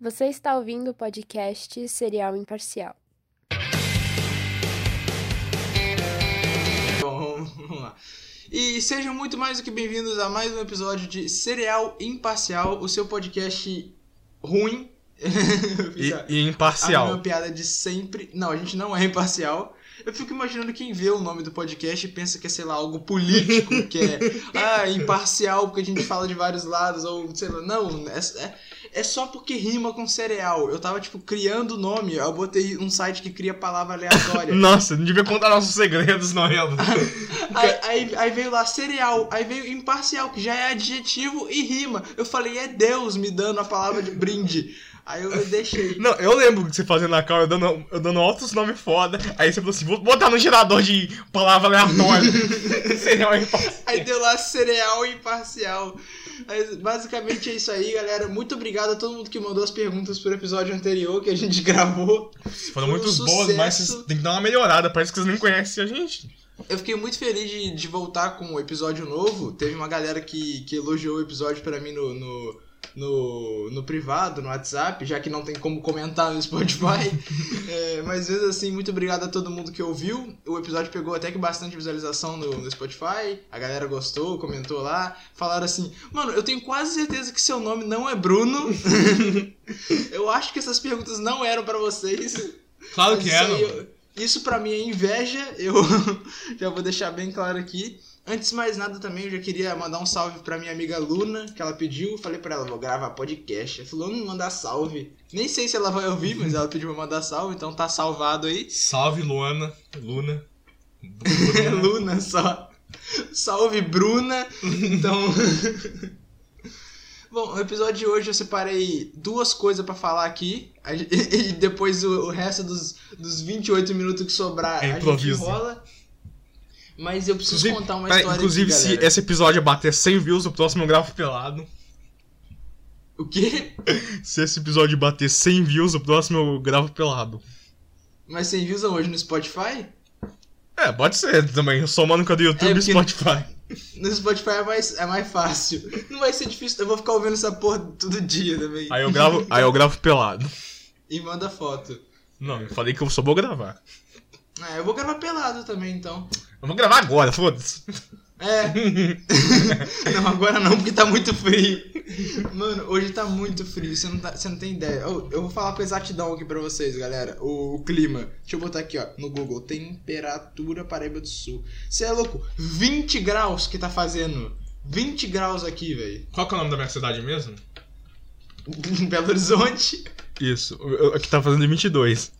Você está ouvindo o podcast Serial Imparcial. Bom, vamos lá. E sejam muito mais do que bem-vindos a mais um episódio de Cereal Imparcial, o seu podcast ruim. E, a- e A imparcial. mesma piada de sempre. Não, a gente não é imparcial. Eu fico imaginando quem vê o nome do podcast e pensa que é, sei lá, algo político, que é ah, imparcial porque a gente fala de vários lados, ou sei lá. Não, é, é, é só porque rima com cereal. Eu tava, tipo, criando o nome, eu botei um site que cria palavra aleatória. Nossa, não devia contar nossos segredos, não, Elo. Aí, aí, aí veio lá cereal, aí veio imparcial, que já é adjetivo e rima. Eu falei, é Deus me dando a palavra de brinde. Aí eu deixei. Não, eu lembro que você fazendo na cara, eu dando, eu dando altos nomes foda. Aí você falou assim: vou botar no gerador de palavra aleatória. Seria imparcial. Aí deu lá cereal imparcial. Mas, basicamente é isso aí, galera. Muito obrigado a todo mundo que mandou as perguntas pro episódio anterior que a gente gravou. Foram um muito boas, mas vocês têm que dar uma melhorada. Parece que vocês nem conhecem a gente. Eu fiquei muito feliz de, de voltar com o episódio novo. Teve uma galera que, que elogiou o episódio pra mim no, no, no, no privado, no WhatsApp, já que não tem como comentar no Spotify. É, mas mesmo assim, muito obrigado a todo mundo que ouviu. O episódio pegou até que bastante visualização no, no Spotify. A galera gostou, comentou lá. Falaram assim: Mano, eu tenho quase certeza que seu nome não é Bruno. eu acho que essas perguntas não eram pra vocês. Claro Mas isso aí eu- Isso pra mim é inveja, eu já vou deixar bem claro aqui. Antes de mais nada também, eu já queria mandar um salve pra minha amiga Luna, que ela pediu. Falei pra ela, vou gravar podcast. Ela falou, não mandar salve. Nem sei se ela vai ouvir, mas ela pediu pra mandar salve, então tá salvado aí. Salve, Luana. Luna. É Luna só. Salve, Bruna. Então. Bom, no episódio de hoje eu separei duas coisas pra falar aqui. E depois o, o resto dos, dos 28 minutos que sobrar É a gente rola. Mas eu preciso Inclusive, contar uma história inclusive aqui, se galera. esse episódio bater 100 views, o próximo eu gravo pelado. O quê? Se esse episódio bater 100 views, o próximo eu gravo pelado. Mas sem views hoje no Spotify? É, pode ser também. Somando com a do YouTube É, e Spotify. No Spotify é mais, é mais fácil. Não vai ser difícil, eu vou ficar ouvindo essa porra todo dia também. Aí eu gravo, aí eu gravo pelado. E manda foto. Não, eu falei que eu só vou gravar. Ah, eu vou gravar pelado também, então. Eu vou gravar agora, foda-se. É. não, agora não, porque tá muito frio. Mano, hoje tá muito frio, você não, tá, você não tem ideia. Eu, eu vou falar com exatidão aqui pra vocês, galera. O, o clima. Deixa eu botar aqui, ó, no Google. Temperatura Paraíba do Sul. Você é louco? 20 graus que tá fazendo. 20 graus aqui, velho. Qual que é o nome da minha cidade mesmo? Belo Horizonte. Isso, aqui tá fazendo 22.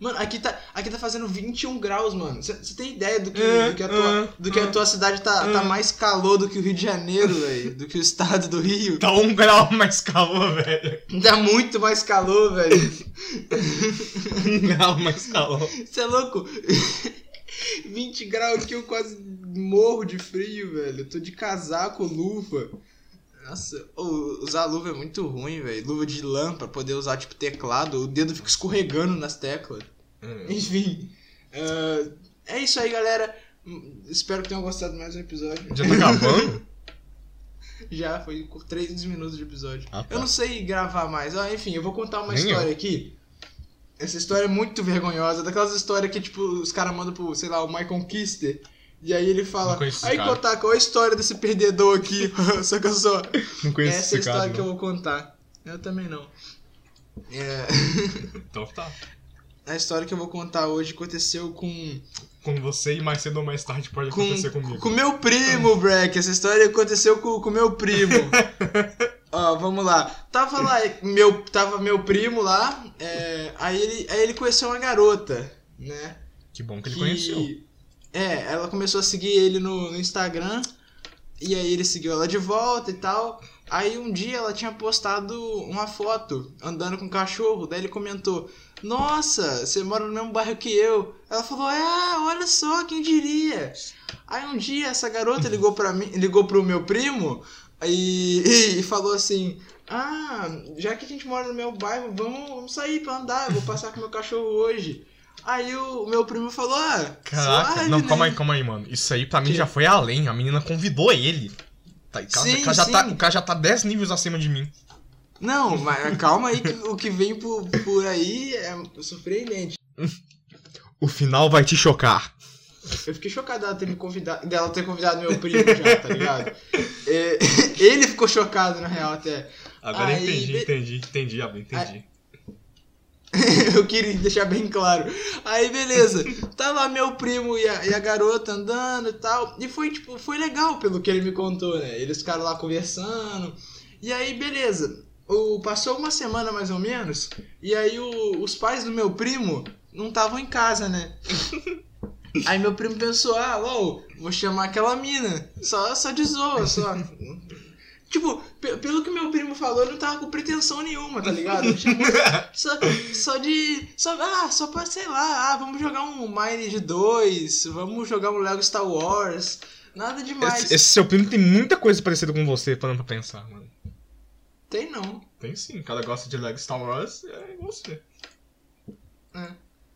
Mano, aqui tá, aqui tá fazendo 21 graus, mano. Você tem ideia do que, É, do que, a, tua, é, do que a é, tua cidade tá, tá mais calor do que o Rio de Janeiro, velho? Do que o estado do Rio? Tá um grau mais calor, velho. Dá muito mais calor, velho. Um grau mais calor. Você é louco? 20 graus aqui eu quase morro de frio, velho. Eu tô de casaco, luva. Nossa, usar luva é muito ruim, velho. Luva de lã pra poder usar, tipo, teclado. O dedo fica escorregando nas teclas. Enfim. ah, é isso aí, galera. Hum, Espero que tenham gostado mais do episódio. Já tá acabando? Já, foi com 3 minutos de episódio. Ah, tá. Eu não sei gravar mais. Ah, enfim, eu vou contar uma Nem história aqui. Essa história é muito vergonhosa. Daquelas histórias que, tipo, os caras mandam pro, sei lá, o Michael Kister. E aí ele fala. Aí cara. contar qual é a história desse perdedor aqui. Só que eu só. Não conheço Essa é a história cara. que eu não. vou contar. Eu também não. É, Então tá. a história que eu vou contar hoje aconteceu com. Com você e mais cedo ou mais tarde pode Com, acontecer comigo. com meu primo, Breck. Essa história aconteceu com, com meu primo. Ó, vamos lá. Tava lá, meu, tava meu primo lá, é, aí, ele, aí ele conheceu uma garota, né? Que bom que ele que- conheceu. É, ela começou a seguir ele no, no Instagram, e aí ele seguiu ela de volta e tal. Aí um dia ela tinha postado uma foto andando com um cachorro, daí ele comentou: Nossa, você mora no mesmo bairro que eu. Ela falou: É, olha só, quem diria. Aí um dia essa garota ligou para mim, ligou pro meu primo e, e falou assim: Ah, já que a gente mora no meu bairro, vamos, vamos sair pra andar, eu vou passar com meu cachorro hoje. Aí o meu primo falou: Ah, Caraca, suave, não, né? calma aí, calma aí, mano. Isso aí pra mim Que? já foi além. A menina convidou ele. Tá, o, cara, Sim, cara já sim. tá, o cara já tá 10 níveis acima de mim. Não, mas calma aí que o que vem por, por aí é surpreendente. O final vai te chocar. Eu fiquei chocado dela ter me convidado, dela ter convidado meu primo já, tá ligado? É, ele ficou chocado, na real, até. Agora Aí, entendi, be- entendi, entendi, Abel, entendi. Eu queria deixar bem claro. Aí, beleza. Tá lá meu primo e a, e a garota andando e tal. E foi, tipo, foi legal pelo que ele me contou, né? Eles ficaram lá conversando. E aí, beleza. O, passou uma semana mais ou menos. E aí, o- os pais do meu primo não estavam em casa, né? Aí meu primo pensou, ah, uau, vou chamar aquela mina. Só, só de zoa, só. Tipo, pe- pelo que meu primo falou, ele não tava com pretensão nenhuma, tá ligado? Chamou só, só de. Só, ah, só pra, sei lá, ah, vamos jogar um Mine de 2, vamos jogar um Lego Star Wars. Nada demais. Esse, esse seu primo tem muita coisa parecida com você, parando pra pensar, mano. Tem não. Tem sim, o cara gosta de Lego Star Wars, é você. É.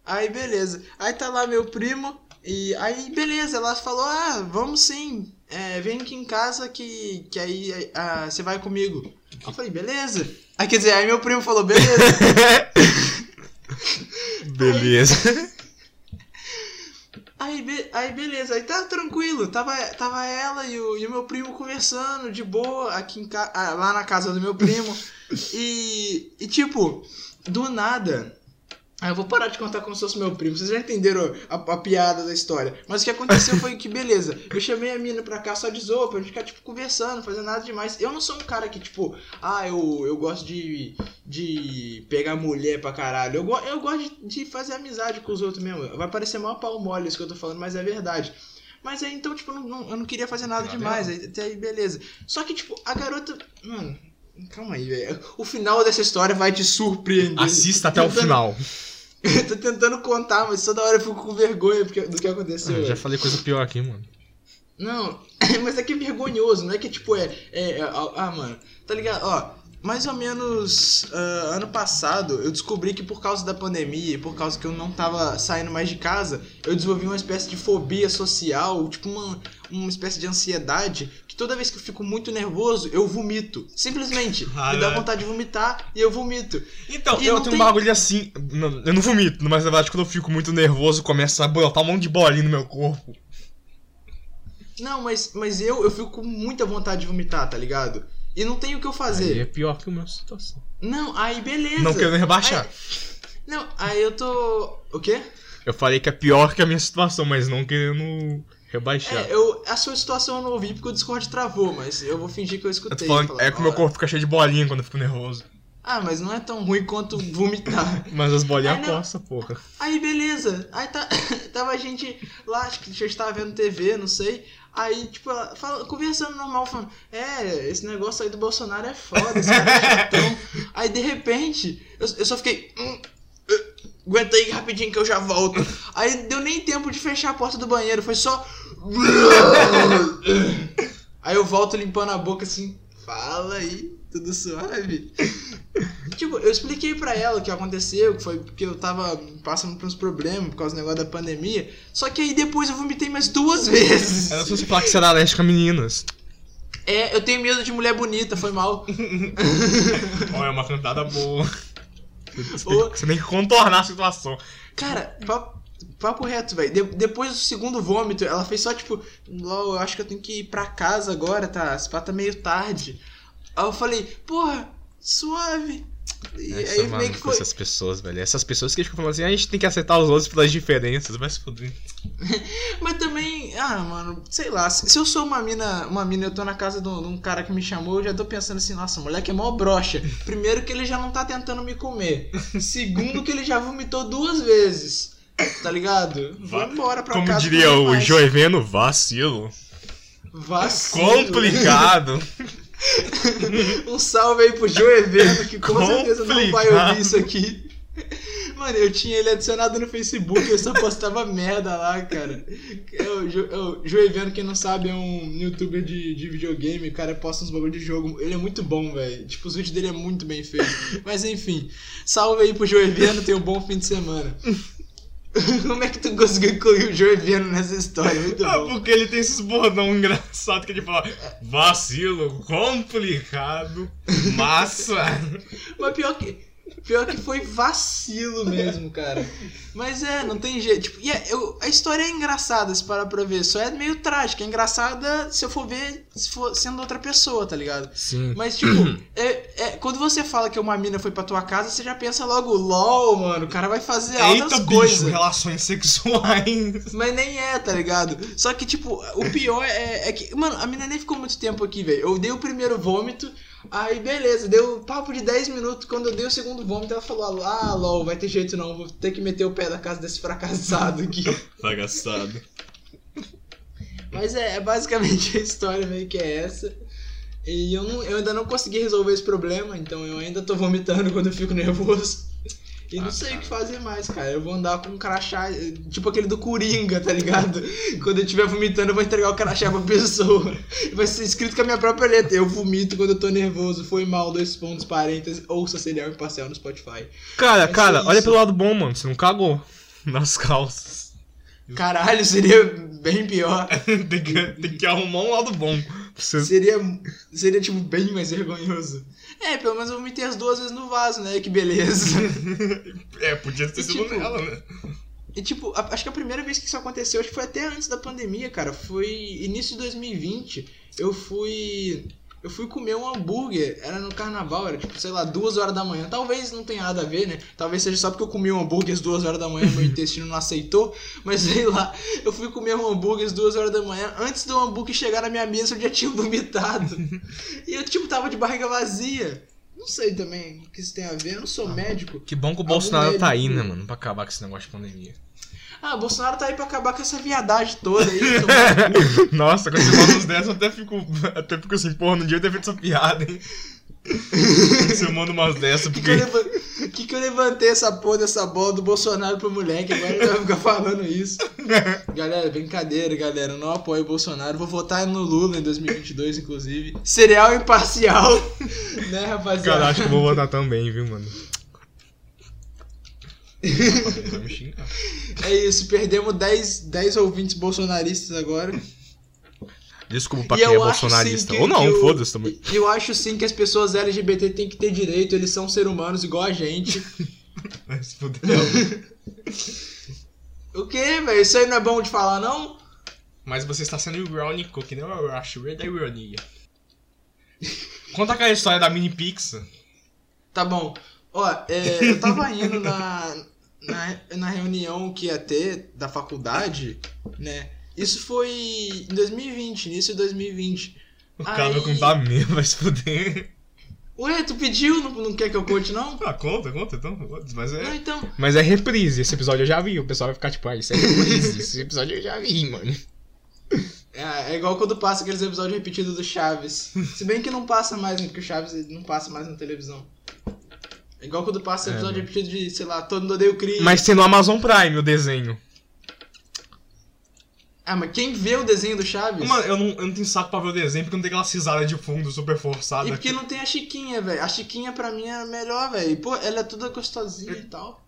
Aí beleza. Aí tá lá meu primo. E aí, beleza, ela falou, ah, vamos sim. É, vem aqui em casa que, que aí ah, você vai comigo. Eu falei, beleza. Aí quer dizer, aí meu primo falou, beleza. Beleza. Aí, be- aí beleza, aí tá tranquilo. Tava, tava ela e o, e o meu primo conversando de boa aqui em ah, lá na casa do meu primo. e, e tipo, do nada. Ah, eu vou parar de contar como se fosse meu primo. Vocês já entenderam a, a piada da história. Mas o que aconteceu foi que, beleza, eu chamei a mina pra cá só de zoa, pra gente ficar, tipo, conversando, fazendo nada demais. Eu não sou um cara que, tipo, ah, eu, eu gosto de, de pegar mulher pra caralho. Eu, eu gosto de, de fazer amizade com os outros mesmo. Vai parecer mó pau mole isso que eu tô falando, mas é verdade. Mas aí, então, tipo, eu não, não- eu não queria fazer nada demais. Aí, até aí, beleza. Só que, tipo, a garota. Mano, calma aí, velho. O final dessa história vai te surpreender. Assista até o final. Eu tô tentando contar, mas toda hora eu fico com vergonha do que aconteceu. Ah, já falei coisa pior aqui, mano. Não, mas é que é vergonhoso, não é que tipo é. é, é- ah, mano, tá ligado? Ó, mais ou menos ah, ano passado eu descobri que por causa da pandemia e por causa que eu não tava saindo mais de casa, eu desenvolvi uma espécie de fobia social, tipo uma, uma espécie de ansiedade, que toda vez que eu fico muito nervoso, eu vomito. Simplesmente. Ah, me dá né? vontade de vomitar e eu vomito. Então, E eu tenho um tem- bagulho assim. não, eu não vomito, mas na verdade, quando eu fico muito nervoso, começa a brotar um monte de bolinha no meu corpo. Não, mas, mas eu, eu fico com muita vontade de vomitar, tá ligado? E não tem o que eu Aí fazer. é pior que o meu situação. Não, aí beleza. Não querendo rebaixar. Não, aí eu tô. O quê? Eu falei que é pior que a minha situação, mas não querendo rebaixar. É, eu, a sua situação eu não ouvi porque o Discord travou, mas eu vou fingir que eu Eu escutei. tô falando, falar, é que o meu "Ó, corpo fica cheio de bolinha quando eu fico nervoso. Ah, mas não é tão ruim quanto vomitar. Mas as bolinhas coçam, porra. Aí beleza. Aí tá, tava a gente lá, acho que a gente tava vendo TV, não sei. Aí, tipo, ela fala, conversando normal, falando, é, esse negócio aí do Bolsonaro é foda, esse cara é chatão. aí de repente, eu, eu só fiquei. Hum, eh, aguenta aí rapidinho que eu já volto. Aí deu nem tempo de fechar a porta do banheiro, foi só. Aí eu volto limpando a boca assim, fala aí, tudo suave. Tipo, eu expliquei pra ela o que aconteceu, que foi porque eu tava passando por uns problemas por causa do negócio da pandemia. Só que aí depois eu vomitei mais duas vezes. Era só você falar que você era alérgico a meninas. É, eu tenho medo de mulher bonita, foi mal. Olha, é uma cantada boa. Você tem, Ô. você tem que contornar a situação. Cara, papo, papo reto, velho. De- depois do segundo vômito, ela fez só tipo, LOL, eu acho que eu tenho que ir pra casa agora, tá? Esse pá tá meio tarde. Aí eu falei, porra, suave. E aí meio que com foi. essas pessoas, velho. Essas pessoas que ficam falando assim, "Ah, a gente tem que aceitar os outros pelas diferenças. Vai se fuder. Mas também, ah, mano, sei lá, se, se eu sou uma mina, uma mina e eu tô na casa de um, de um cara que me chamou, eu já tô pensando assim, nossa, moleque é mó broxa. Primeiro que ele já não tá tentando me comer. Segundo que ele já vomitou duas vezes. Tá ligado? Vou embora pra Como casa. diria comer o. Joeveno, vacilo. Vacilo. Complicado. Um salve aí pro Joeveno, que com certeza não vai ouvir isso aqui. Mano, eu tinha ele adicionado no Facebook, eu só postava merda lá, cara. É o, jo, é o Joeveno, quem não sabe, é um youtuber de, de videogame, o cara posta uns bagulho de jogo. Ele é muito bom, velho. Tipo, os vídeos dele é muito bem feito. Mas enfim, salve aí pro Joeveno, tenha um bom fim de semana. Como é que tu conseguiu incluir o Joey Viano nessa história? Muito Ah, bom. porque ele tem esses bordão engraçados que ele fala vacilo, complicado, massa. Mas pior que. Pior que foi vacilo mesmo, cara. Mas é, não tem jeito. Tipo, e é- eu- a história é engraçada, se parar pra ver. Só é meio trágica. É engraçada se eu for ver se for sendo outra pessoa, tá ligado? Sim. Mas, tipo, é, é- quando você fala que uma mina foi pra tua casa, você já pensa logo, LOL, mano, o cara vai fazer altas coisas. relações sexuais. Mas nem é, tá ligado? Só que, tipo, o pior é, é que. Mano, a mina nem ficou muito tempo aqui, velho. Eu dei o primeiro vômito, aí beleza, deu papo de 10 minutos. Quando eu dei o segundo vômito, ela falou: Ah, LOL, vai ter jeito não, vou ter que meter o pé da casa desse fracassado aqui. Bagaçado. Mas é, é basicamente a história meio que é essa. E eu, não, eu ainda não consegui resolver esse problema, então eu ainda tô vomitando quando eu fico nervoso. E não Ah, sei cara. o que fazer mais, cara. Eu vou andar com um crachá, tipo aquele do Coringa, tá ligado? Quando eu estiver vomitando, eu vou entregar o crachá pra pessoa. Vai ser escrito com a minha própria letra. Eu vomito quando eu tô nervoso. Foi mal, dois pontos, parênteses. Ouça serial imparcial no Spotify. Cara, Vai cara, olha pelo lado bom, mano. Você não cagou nas calças. Caralho, seria bem pior. tem, que, tem que arrumar um lado bom. Você... Seria, seria, tipo, bem mais vergonhoso. É, pelo menos eu vomitei as duas vezes no vaso, né? Que beleza. É, podia ter E, sido tipo, nela, né? E, tipo, a- acho que a primeira vez que isso aconteceu, acho que foi até antes da pandemia, cara. Foi início de 2020. Eu fui. Eu fui comer um hambúrguer, era no carnaval, era tipo, sei lá, duas horas da manhã. Talvez não tenha nada a ver, né? Talvez seja só porque eu comi um hambúrguer às duas horas da manhã meu intestino não aceitou. Mas sei lá, eu fui comer um hambúrguer às duas horas da manhã. Antes do hambúrguer chegar na minha mesa, eu já tinha vomitado. e eu, tipo, tava de barriga vazia. Não sei também o que isso tem a ver, eu não sou médico. Que bom que o Bolsonaro tá aí, médico- né, mano? Pra acabar com esse negócio de pandemia. Ah, o Bolsonaro tá aí pra acabar com essa viadagem toda aí. no. Nossa, quando você manda uns dessas, eu até fico, até fico assim, porra, não devia ter feito essa piada, hein? você manda umas dessas, que, que, eu porque. leva- que que eu levantei essa porra dessa bola do Bolsonaro pro moleque, agora ele vai ficar falando isso. Galera, brincadeira, galera. Eu não apoio o Bolsonaro. Vou votar no Lula em 2022, inclusive. Cereal imparcial, né, rapaziada? Cara, acho que eu vou votar também, viu, mano? Vai me xingar. É isso, perdemos 10, 10 ouvintes bolsonaristas agora. Desculpa pra quem é acho, bolsonarista. sim, que- Ou não, que foda-se também. Eu acho sim que as pessoas LGBT têm que ter direito, eles são seres humanos igual a gente. Vai se fuder. O quê, velho? Isso aí não é bom de falar, não? Mas você está sendo irônico, que nem eu acho. É da ironia. Conta aquela história da mini pizza. Tá bom. Ó, é, eu tava indo na, na, na reunião que ia ter da faculdade, né? Isso foi em 2020, início de 2020. O cara vai contar mesmo, vai se fuder. Ué, tu pediu? Não, não quer que eu conte, não? Ah, conta, conta, então. Mas Não, é. então. Mas é reprise, esse episódio eu já vi. O pessoal vai ficar tipo, ah, isso é reprise. esse episódio eu já vi, mano. É, é igual quando passa aqueles episódios repetidos do Chaves. Se bem que não passa mais, né? Porque o Chaves não passa mais na televisão. É igual quando passa É, episódio repetido de, sei lá, todo mundo odeia o Chris. Mas tem no Amazon Prime o desenho. Ah, mas quem vê o desenho do Chaves? Mano, eu não, eu não tenho saco pra ver o desenho porque não tem aquela cisada de fundo super forçada. E porque não tem a Chiquinha, velho. A Chiquinha pra mim é a melhor, velho. Pô, ela é toda gostosinha e tal.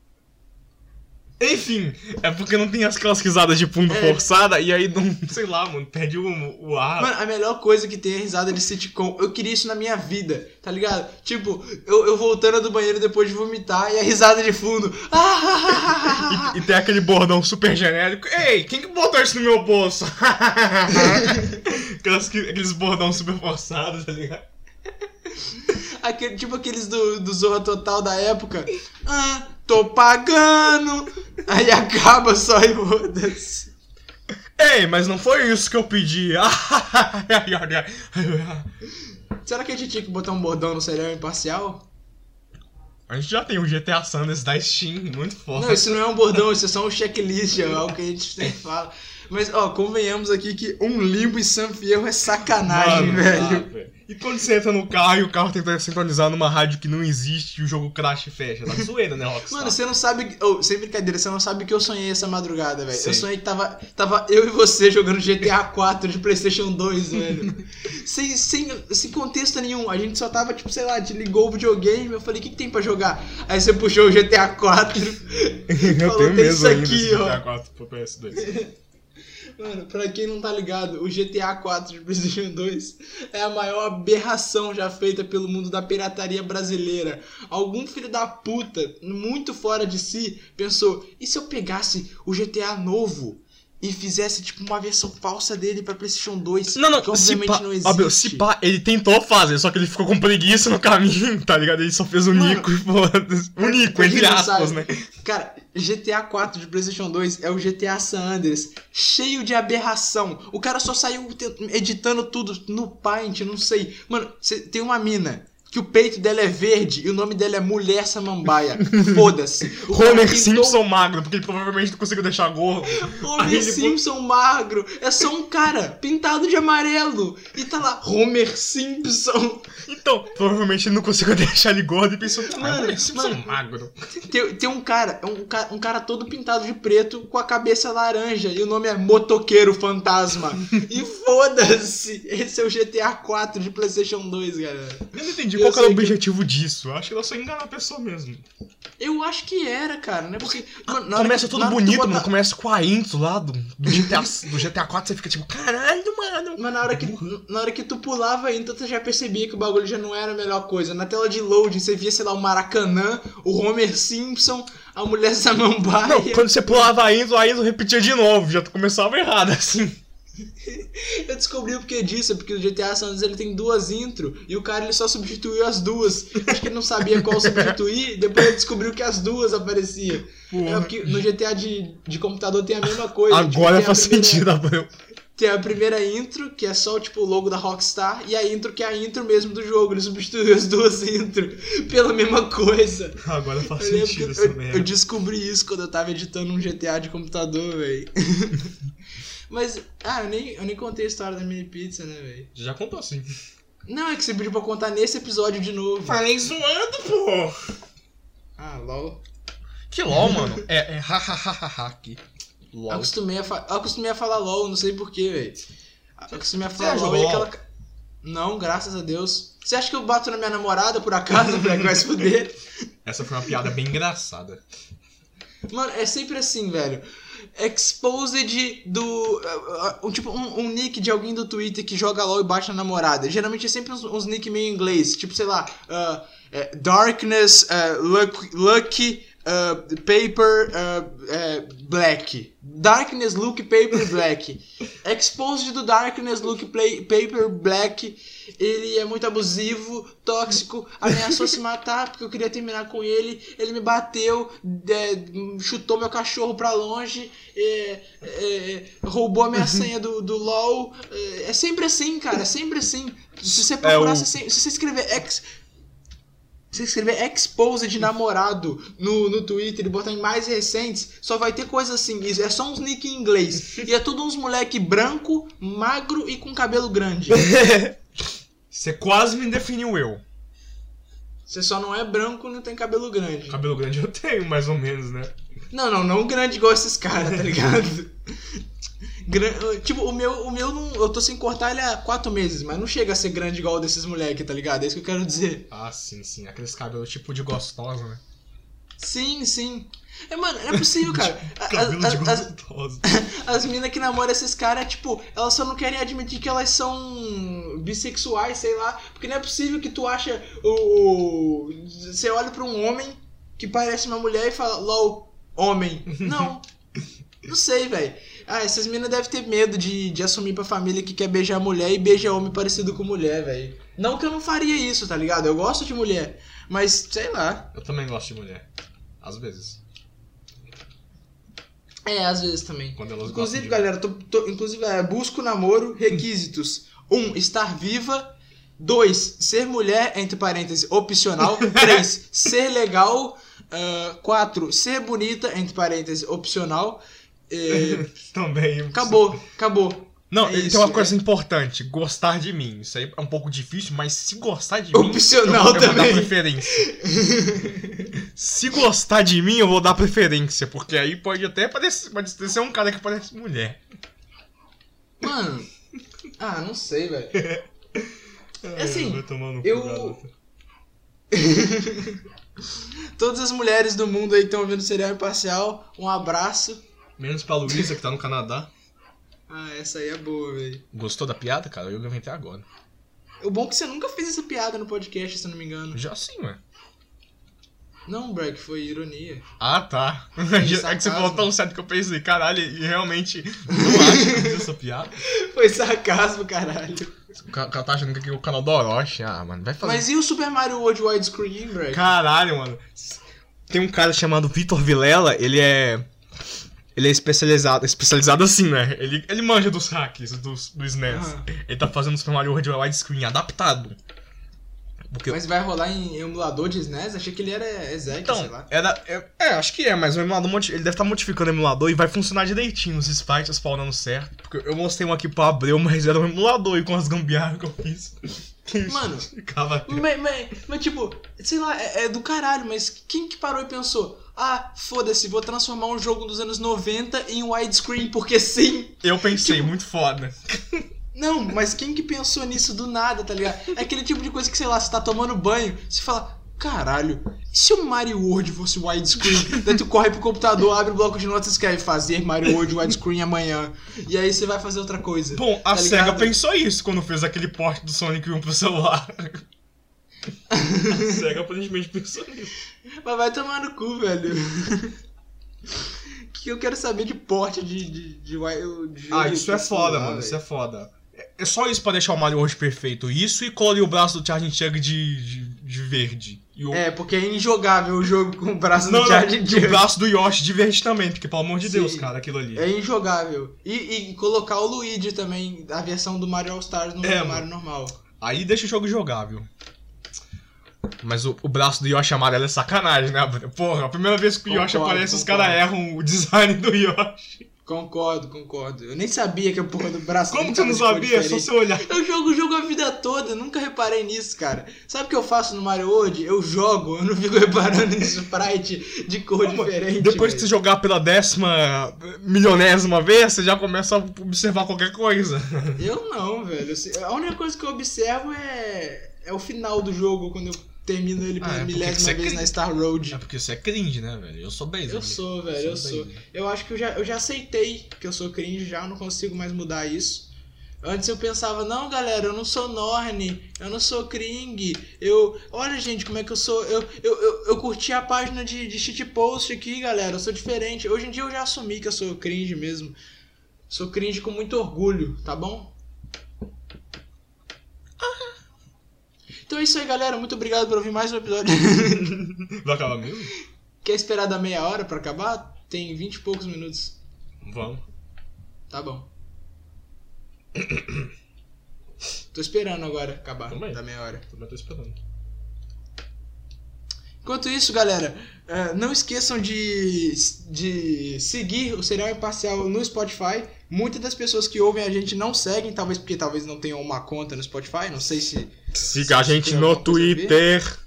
Enfim, é porque não tem aquelas risadas de fundo É. forçada e aí não, sei lá, mano, perde o, o ar. Mano, a melhor coisa que tem é a risada de sitcom. Eu queria isso na minha vida, tá ligado? Tipo, eu, eu voltando do banheiro depois de vomitar e a risada de fundo. E, e tem aquele bordão super genérico. Ei, quem que botou isso no meu bolso? Aquelas que- aqueles bordão super forçados, tá ligado? Aquele, tipo aqueles do, do Zorra Total da época. Ah, tô pagando. Aí acaba só e foda-se. Ei, mas não foi isso que eu pedi. Será que a gente tinha que botar um bordão no serial imparcial? A gente já tem o GTA Sanders da Steam, muito forte. Não, isso não é um bordão, isso é só um checklist, é algo que a gente sempre fala. Mas, ó, convenhamos aqui que um limbo em San Fierro é sacanagem, Mano, velho. ah, velho. E quando você entra no carro e o carro tenta sintonizar numa rádio que não existe e o jogo crash e fecha? Tá zoeira, né, Rockstar? Mano, você não sabe. Oh, sem brincadeira, você não sabe o que eu sonhei essa madrugada, velho. Eu sonhei que tava, tava eu e você jogando GTA 4 de PlayStation 2, velho. sem, sem, sem contexto nenhum. A gente só tava, tipo, sei lá, te ligou o videogame. Eu falei, o que, que tem pra jogar? Aí você puxou o GTA 4. Eu falou, tenho "Tem mesmo isso aqui, ó." GTA 4 pro PS2. Mano, pra quem não tá ligado, o GTA 4 de PlayStation 2 é a maior aberração já feita pelo mundo da pirataria brasileira. Algum filho da puta, muito fora de si, pensou: e se eu pegasse o GTA novo e fizesse tipo uma versão falsa dele pra PlayStation 2? Não, não, que obviamente pá, não existe. meu, se pá, ele tentou fazer, só que ele ficou com preguiça no caminho, tá ligado? Ele só fez o Mano, Nico e foda-se. O Nico, entre aspas, né? Cara, GTA 4 de PlayStation 2 é o GTA San Andreas, cheio de aberração. O cara só saiu editando tudo no Paint, não sei. Mano, tem uma mina que o peito dela é verde e o nome dela é Mulher Samambaia. Foda-se. Homer pintou- Simpson magro, porque ele provavelmente não conseguiu deixar gordo. Homer Simpson magro. É só um cara pintado de amarelo. E tá lá, Homer Simpson. Então, provavelmente ele não conseguiu deixar ele gordo e pensou, Mano, Homer Simpson mano. magro. Tem, tem um cara, um, ca- um cara todo pintado de preto com a cabeça laranja e o nome é Motoqueiro Fantasma. e foda-se! Esse é o GTA 4 de PlayStation 2, galera. Eu não entendi qual que era o sei que- objetivo disso. Eu acho que era só enganar a pessoa mesmo. Eu acho que era, cara, né? Porque. mano, Começa que- tudo bonito, botar- mano. Começa com a intro lá do, do, GTA, do GTA 4, você fica tipo, caralho, mano. Mas na hora, que, na hora que tu pulava então tu já percebia que o bagulho já não era a melhor coisa. Na tela de loading você via, sei lá, o Maracanã, o Homer Simpson, a mulher Samambaia. Não, quando você pulava a intro, a intro repetia de novo. Já começava errado, assim. Eu descobri o porquê disso, é porque o GTA San Andreas ele tem duas intro e o cara ele só substituiu as duas. Acho que ele não sabia qual substituir, depois ele descobriu que as duas apareciam. Porra. É porque no GTA de, de computador tem a mesma coisa. tipo, Agora a faz primeira- sentido, Abreu. Tem a primeira intro, que é só tipo o logo da Rockstar, e a intro que é a intro mesmo do jogo. Ele substituiu as duas intro pela mesma coisa. Agora faz Eu, sentido essa eu, merda. eu descobri isso quando eu tava editando um GTA de computador, velho. Mas, ah, eu nem, eu nem contei a história da mini pizza, né, velho? Já contou assim. Não, é que você pediu pra contar nesse episódio de novo. Falei zoando, pô. Ah, LOL. Que LOL, mano. É, é hahaha aqui. Eu LOL. acostumei a, fa- eu acostumei a falar LOL, não sei porquê, velho. Eu acostumei a falar LOL jogou e aquela. Não, graças a Deus. Você acha que eu bato na minha namorada por acaso, pra que vai se fuder? Essa foi uma piada bem engraçada. Mano, é sempre assim, velho. Exposed do. uh, uh, um, tipo, um, um nick de alguém do Twitter que joga LOL e baixa namorada. Geralmente é sempre uns, uns nick meio inglês. Tipo, sei lá. uh, é, Darkness, uh, Lucky, Lucky uh, Paper, uh, é, Black. Darkness, Luke, Paper, Black. Exposed do Darkness, Luke, Play, Paper, Black. Ele é muito abusivo, tóxico, ameaçou se matar porque eu queria terminar com ele. Ele me bateu, é, chutou meu cachorro pra longe, é, é, roubou a minha senha do, do LOL. É, é sempre assim, cara, é sempre assim. Se você procurar, o- se você escrever ex. Se você escrever exposed namorado no, no Twitter e botar em mais recentes, só vai ter coisa assim. É só uns nick em inglês. E é tudo uns moleque branco, magro e com cabelo grande. Você quase me definiu eu. Você só não é branco e não tem cabelo grande. Cabelo grande eu tenho, mais ou menos, né? Não, não, não grande igual esses caras, tá ligado? Tipo, o meu, o meu não, eu tô sem cortar ele há quatro meses, mas não chega a ser grande igual o desses moleque, tá ligado? É isso que eu quero dizer. Ah, sim, sim. Aqueles cabelos tipo de gostosa, né? Sim, sim. É, mano, não é possível, cara. Cabelo a- de a- as, gostosa. as minas que namoram esses caras, tipo, elas só não querem admitir que elas são bissexuais, sei lá. Porque não é possível que tu acha o. o- Você olha pra um homem que parece uma mulher e fala, LOL, homem. Não. Não sei, velho. Ah, essas minas devem ter medo de, de assumir pra família que quer beijar mulher e beija homem parecido com mulher, velho. Não que eu não faria isso, tá ligado? Eu gosto de mulher. Mas, sei lá. Eu também gosto de mulher. Às vezes. É, às vezes também. Quando elas Inclusive, gostam de... galera, tô, tô- inclusive, é, busco namoro, requisitos. Um, estar viva. Dois, ser mulher, entre parênteses, opcional. Três, ser legal. Ah, quatro, ser bonita, entre parênteses, opcional. É, Também. acabou, acabou. Não, É isso, tem uma é. coisa importante, gostar de mim. Isso aí é um pouco difícil, mas se gostar de mim, Opcional eu, vou- eu vou dar também. preferência. se gostar de mim, eu vou dar preferência, porque aí pode até parecer, pode ser um cara que parece mulher. Mano, ah, não sei, velho. Ai, assim, cu, eu- garota. Todas as mulheres do mundo aí que estão ouvindo Serial Imparcial, um abraço. Menos pra Luísa, que tá no Canadá. Ah, essa aí é boa, velho. Gostou da piada, cara? Eu inventei agora. O bom é que você nunca fez essa piada no podcast, se eu não me engano. Já sim, ué. Não, Breck, foi ironia. Ah, tá. É que você falou tão certo que eu pensei, caralho, e realmente não acho que eu fiz essa piada. Foi sarcasmo, caralho. O ca- o cara tá achando que aqui é o canal do Orochi. Ah, mano, vai fazer. Mas e o Super Mario World widescreen, Breck? Caralho, mano. Tem um cara chamado Vitor Vilela, ele é. Ele é especializado. Especializado assim, né? Ele, ele manja dos hacks do, do SNES. Ah. Ele tá fazendo o Super Mario World widescreen adaptado. Porque. Mas vai rolar em emulador de SNES? Achei que ele era exec, sei então, lá. era. É, é, acho que é, mas o emulador ele deve estar modificando o emulador e vai funcionar direitinho os sprites spawnando certo. Porque eu mostrei um aqui pro Abreu, mas era um emulador e com as gambiarras que eu fiz. Mano, Ficava. Mas, mas, mas, tipo, sei lá, é, é do caralho, mas quem que parou e pensou? Ah, foda-se, vou transformar um jogo dos anos 90 em widescreen, porque sim. Eu pensei, muito foda. Não, mas quem que pensou nisso do nada, tá ligado? É aquele tipo de coisa que, sei lá, você tá tomando banho, você fala, caralho, e se o Mario World fosse widescreen? Daí tu corre pro computador, abre o bloco de notas e escreve fazer Mario World widescreen amanhã. E aí você vai fazer outra coisa. Bom, a Tá SEGA ligado? pensou isso quando fez aquele porte do Sonic 1 pro celular. a SEGA aparentemente pensou nisso. Mas vai tomar no cu, velho. que eu quero saber de porte de, de, de, de Ah, isso é pra foda, celular, mano. velho. Isso é foda. É- só isso pra deixar o Mario hoje perfeito. Isso e colorir o braço do Charging Chug de, de, de verde. E o, É, porque é injogável o jogo com o braço não, do Charging e o braço do Yoshi de verde também, porque pelo amor de Sim. Deus, cara, aquilo ali. É injogável. E, e colocar o Luigi também, a versão do Mario All Stars no É, Mario normal. Aí deixa o jogo jogável. Mas o, o braço do Yoshi amarelo é sacanagem, né? Porra, a primeira vez que o Yoshi Concordo, aparece, os concordo. caras erram o design do Yoshi. Concordo, concordo. Eu nem sabia que a porra do braço Como que você não de sabia? Só você olhar. Eu jogo o jogo a vida toda, nunca reparei nisso, cara. Sabe o que eu faço no Mario World? Eu jogo, eu não fico reparando em sprite de cor Não, diferente. Depois velho. você jogar pela décima milionésima vez, você já começa a observar qualquer coisa. Eu não, velho. A única coisa que eu observo é, é o final do jogo, quando eu termino ele pela Ah, é milésima você vez na Star Road. É porque você é cringe, né, velho? Eu sou base. Eu sou, velho, eu sou. Eu acho que eu já, eu já aceitei que eu sou cringe já, eu não consigo mais mudar isso. Antes eu pensava, não, galera, eu não sou Norne, eu não sou cringe, eu... Olha, gente, como é que eu sou... Eu, eu, eu, eu curti a página de, de shitpost aqui, galera, eu sou diferente. Hoje em dia eu já assumi que eu sou cringe mesmo. Sou cringe com muito orgulho, tá bom? Então é isso aí, galera. Muito obrigado por ouvir mais um episódio. Vai acabar mesmo? Quer esperar da meia hora pra acabar? Tem vinte e poucos minutos. Vamos. Tá bom. Tô esperando agora acabar Também. da meia hora. Também tô esperando. Enquanto isso, galera, eh, não esqueçam de, de seguir o Serial Imparcial no Spotify. Muitas das pessoas que ouvem a gente não seguem, talvez porque talvez não tenham uma conta no Spotify, não sei se. Siga a gente no? Twitter.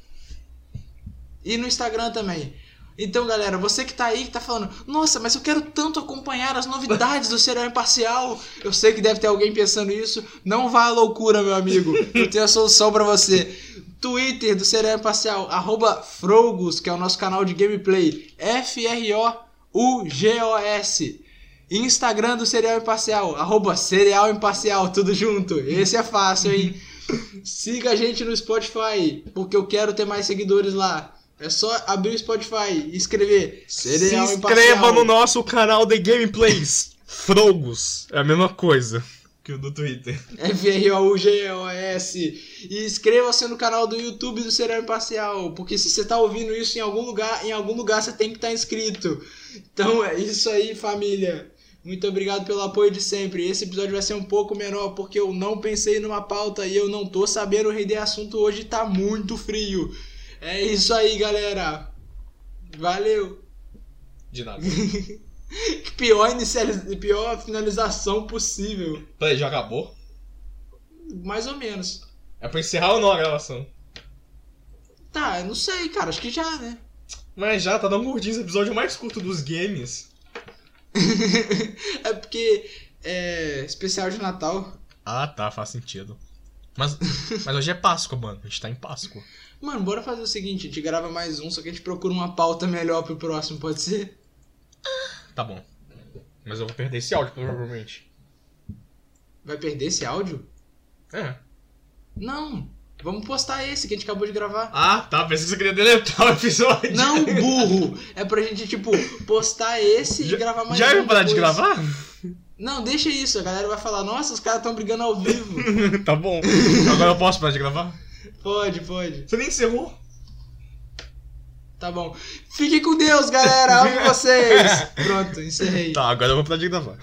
E no Instagram também. Então, galera, você que tá aí, que tá falando, nossa, mas eu quero tanto acompanhar as novidades do Serial Imparcial. Eu sei que deve ter alguém pensando isso. Não vá à loucura, meu amigo. Eu tenho a solução pra você. Twitter do Serial Imparcial, arroba Frogos, que é o nosso canal de gameplay. F-R-O-U-G-O-S. Instagram do Serial Imparcial, arroba Serial Imparcial, tudo junto. Esse é fácil, hein? Siga a gente no Spotify, porque eu quero ter mais seguidores lá. É só abrir o Spotify e escrever Se Serial inscreva Imparcial. no nosso canal de gameplays. Frogos. É a mesma coisa que o do Twitter. F-R-O-U-G-O-S. E inscreva-se no canal do YouTube do Serial Imparcial, porque se você tá ouvindo isso em algum lugar, em algum lugar você tem que estar inscrito. Então é isso aí, família. Muito obrigado pelo apoio de sempre. Esse episódio vai ser um pouco menor porque eu não pensei numa pauta e eu não tô sabendo render assunto hoje, tá muito frio. É isso aí, galera. Valeu. De nada. Que pior, inicializ... pior finalização possível. Peraí, já acabou? Mais ou menos. É pra encerrar ou não a gravação? Tá, eu não sei, cara. Acho que já, né? Mas já, tá dando curtinho esse episódio mais curto dos games. é porque é especial de Natal. Ah, tá, faz sentido. Mas, mas hoje é Páscoa, mano. A gente tá em Páscoa. Mano, bora fazer o seguinte: a gente grava mais um, só que a gente procura uma pauta melhor pro próximo, pode ser? Tá bom. Mas eu vou perder esse áudio, provavelmente. Vai perder esse áudio? É. Não. Vamos postar esse que a gente acabou de gravar. Ah, tá. Pensei que você queria deletar o episódio. Não, burro! É pra gente, tipo, postar esse Já- e gravar mais Já ia parar de gravar? Não, deixa isso. A galera vai falar, nossa, os caras tão brigando ao vivo. tá bom. Agora eu posso parar de gravar? pode, pode. Você nem encerrou? Tá bom. Fiquem com Deus, galera. Amo vocês. Pronto, encerrei. Tá, agora eu vou parar de gravar.